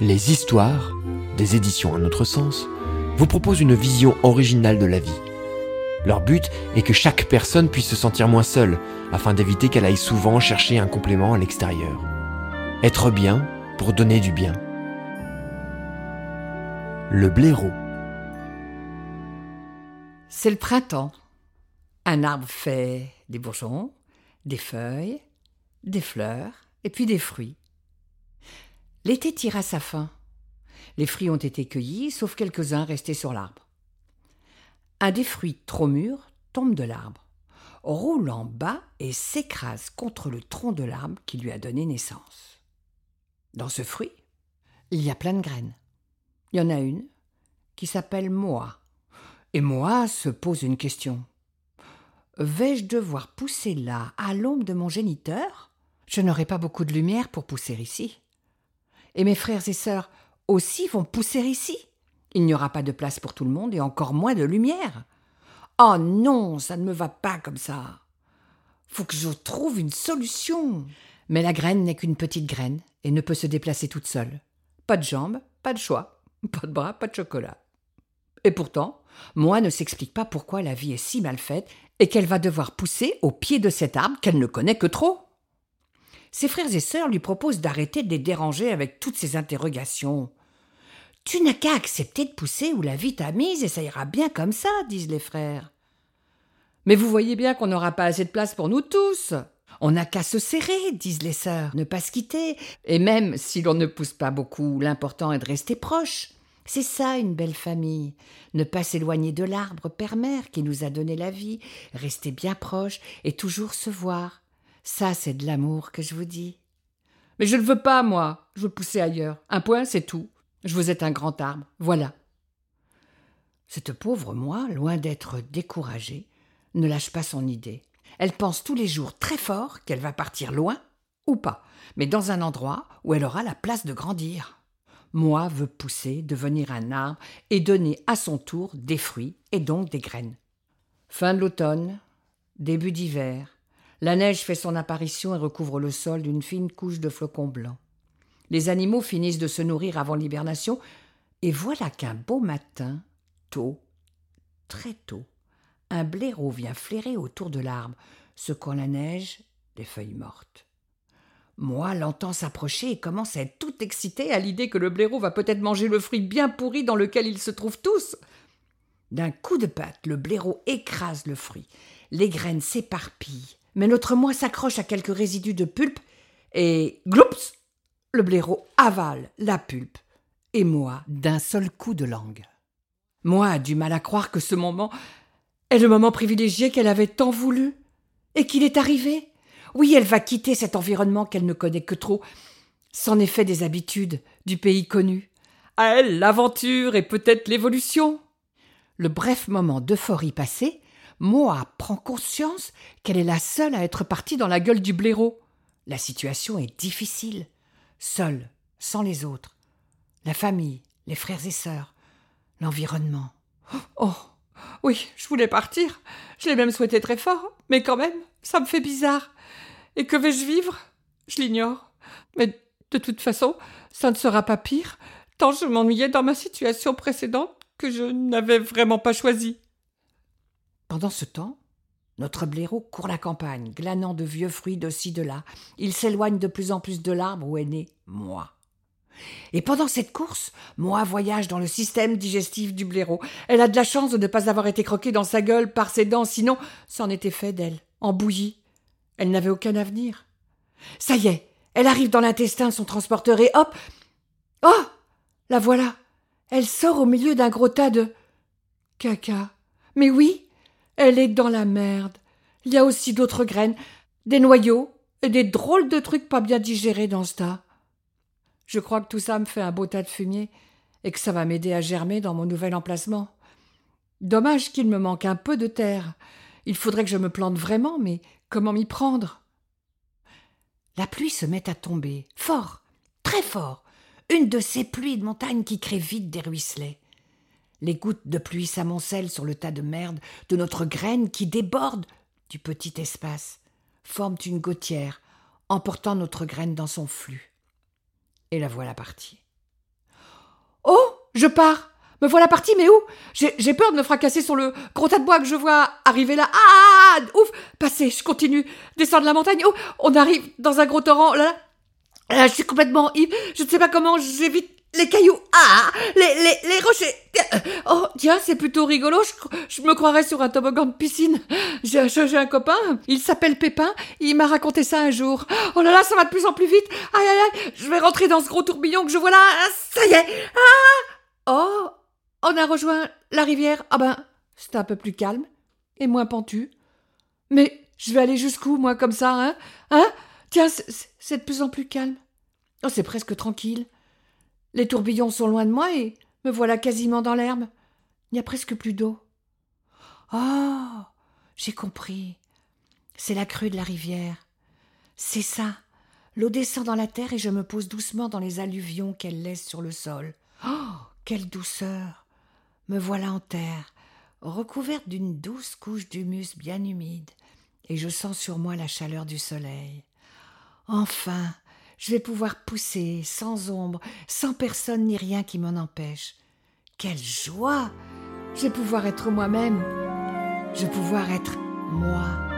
Les histoires, des éditions à notre sens, vous proposent une vision originale de la vie. Leur but est que chaque personne puisse se sentir moins seule, afin d'éviter qu'elle aille souvent chercher un complément à l'extérieur. Être bien pour donner du bien. Le blaireau. C'est le printemps. Un arbre fait des bourgeons, des feuilles, des fleurs et puis des fruits. L'été tire à sa fin. Les fruits ont été cueillis, sauf quelques-uns restés sur l'arbre. Un des fruits trop mûrs tombe de l'arbre, roule en bas et s'écrase contre le tronc de l'arbre qui lui a donné naissance. Dans ce fruit, il y a plein de graines. Il y en a une qui s'appelle moi. Et moi se pose une question. Vais-je devoir pousser là, à l'ombre de mon géniteur? Je n'aurai pas beaucoup de lumière pour pousser ici. Et mes frères et sœurs aussi vont pousser ici. Il n'y aura pas de place pour tout le monde et encore moins de lumière. Oh non, ça ne me va pas comme ça. Faut que je trouve une solution. Mais la graine n'est qu'une petite graine et ne peut se déplacer toute seule. Pas de jambes, pas de choix, pas de bras, pas de chocolat. Et pourtant, moi ne s'explique pas pourquoi la vie est si mal faite et qu'elle va devoir pousser au pied de cet arbre qu'elle ne connaît que trop. Ses frères et sœurs lui proposent d'arrêter de les déranger avec toutes ces interrogations. Tu n'as qu'à accepter de pousser où la vie t'a mise et ça ira bien comme ça, disent les frères. Mais vous voyez bien qu'on n'aura pas assez de place pour nous tous. On n'a qu'à se serrer, disent les sœurs, ne pas se quitter. Et même si l'on ne pousse pas beaucoup, l'important est de rester proche. C'est ça une belle famille. Ne pas s'éloigner de l'arbre père-mère qui nous a donné la vie, rester bien proche et toujours se voir. Ça, c'est de l'amour que je vous dis. Mais je ne veux pas, moi. Je veux pousser ailleurs. Un point, c'est tout. Je veux être un grand arbre. Voilà. Cette pauvre moi, loin d'être découragée, ne lâche pas son idée. Elle pense tous les jours très fort qu'elle va partir loin ou pas, mais dans un endroit où elle aura la place de grandir. Moi veut pousser, devenir un arbre et donner à son tour des fruits et donc des graines. Fin de l'automne, début d'hiver, la neige fait son apparition et recouvre le sol d'une fine couche de flocons blancs. Les animaux finissent de se nourrir avant l'hibernation, et voilà qu'un beau matin, tôt, très tôt, un blaireau vient flairer autour de l'arbre, secouant la neige des feuilles mortes. Moi l'entends s'approcher et commence à être tout excité à l'idée que le blaireau va peut-être manger le fruit bien pourri dans lequel ils se trouvent tous. D'un coup de patte, le blaireau écrase le fruit. Les graines s'éparpillent, mais notre moi s'accroche à quelques résidus de pulpe et gloups Le blaireau avale la pulpe et moi d'un seul coup de langue. Moi a du mal à croire que ce moment est le moment privilégié qu'elle avait tant voulu et qu'il est arrivé. Oui, elle va quitter cet environnement qu'elle ne connaît que trop. C'en est fait des habitudes, du pays connu. À elle, l'aventure et peut-être l'évolution. Le bref moment d'euphorie passé, Moa prend conscience qu'elle est la seule à être partie dans la gueule du blaireau. La situation est difficile. Seule, sans les autres. La famille, les frères et sœurs, l'environnement. Oh oui, je voulais partir. Je l'ai même souhaité très fort, mais quand même, ça me fait bizarre. Et que vais-je vivre? Je l'ignore. Mais de toute façon, ça ne sera pas pire, tant je m'ennuyais dans ma situation précédente que je n'avais vraiment pas choisie. Pendant ce temps, notre blaireau court la campagne, glanant de vieux fruits de ci de là. Il s'éloigne de plus en plus de l'arbre où est né moi. Et pendant cette course, moi voyage dans le système digestif du blaireau. Elle a de la chance de ne pas avoir été croquée dans sa gueule par ses dents, sinon c'en était fait d'elle, en bouillie. Elle n'avait aucun avenir. Ça y est, elle arrive dans l'intestin, son transporteur, et hop Oh La voilà Elle sort au milieu d'un gros tas de. caca. Mais oui, elle est dans la merde. Il y a aussi d'autres graines, des noyaux et des drôles de trucs pas bien digérés dans ce tas. Je crois que tout ça me fait un beau tas de fumier et que ça va m'aider à germer dans mon nouvel emplacement. Dommage qu'il me manque un peu de terre. Il faudrait que je me plante vraiment, mais comment m'y prendre? La pluie se met à tomber, fort, très fort, une de ces pluies de montagne qui créent vite des ruisselets. Les gouttes de pluie s'amoncellent sur le tas de merde de notre graine qui déborde du petit espace, forment une gouttière, emportant notre graine dans son flux. Et la voilà partie. Oh, je pars. Me voilà partie, mais où? J'ai peur de me fracasser sur le gros tas de bois que je vois arriver là. Ah, ouf, passer, je continue, descendre la montagne. Oh, on arrive dans un gros torrent. Là, là, je suis complètement Je ne sais pas comment j'évite les cailloux, ah, les, les, les rochers. Oh, tiens, c'est plutôt rigolo. Je, me croirais sur un toboggan de piscine. J'ai un copain, il s'appelle Pépin. Il m'a raconté ça un jour. Oh là là, ça va de plus en plus vite. Aïe, aïe, aïe. Je vais rentrer dans ce gros tourbillon que je vois là. Ça y est. Ah. Oh, on a rejoint la rivière. Ah ben, c'était un peu plus calme et moins pentu. Mais je vais aller jusqu'où, moi, comme ça, hein? Hein? Tiens, c'est de plus en plus calme. Oh, c'est presque tranquille. Les tourbillons sont loin de moi et me voilà quasiment dans l'herbe. Il n'y a presque plus d'eau. Oh J'ai compris. C'est la crue de la rivière. C'est ça. L'eau descend dans la terre et je me pose doucement dans les alluvions qu'elle laisse sur le sol. Oh Quelle douceur Me voilà en terre, recouverte d'une douce couche d'humus bien humide, et je sens sur moi la chaleur du soleil. Enfin, je vais pouvoir pousser sans ombre, sans personne ni rien qui m'en empêche. Quelle joie Je vais pouvoir être moi-même. Je vais pouvoir être moi.